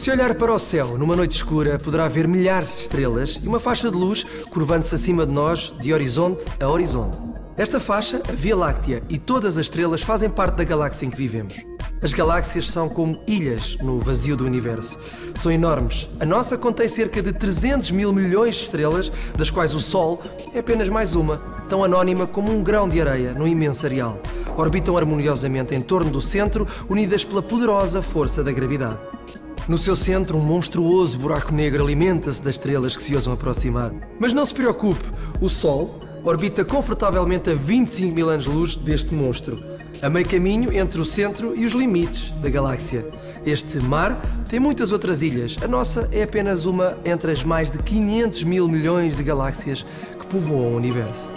Se olhar para o céu numa noite escura, poderá ver milhares de estrelas e uma faixa de luz curvando-se acima de nós, de horizonte a horizonte. Esta faixa, a Via Láctea e todas as estrelas fazem parte da galáxia em que vivemos. As galáxias são como ilhas no vazio do universo. São enormes. A nossa contém cerca de 300 mil milhões de estrelas, das quais o Sol é apenas mais uma, tão anónima como um grão de areia no imenso areal. Orbitam harmoniosamente em torno do centro, unidas pela poderosa força da gravidade. No seu centro, um monstruoso buraco negro alimenta-se das estrelas que se ousam aproximar. Mas não se preocupe, o Sol orbita confortavelmente a 25 mil anos-luz deste monstro, a meio caminho entre o centro e os limites da galáxia. Este mar tem muitas outras ilhas, a nossa é apenas uma entre as mais de 500 mil milhões de galáxias que povoam o universo.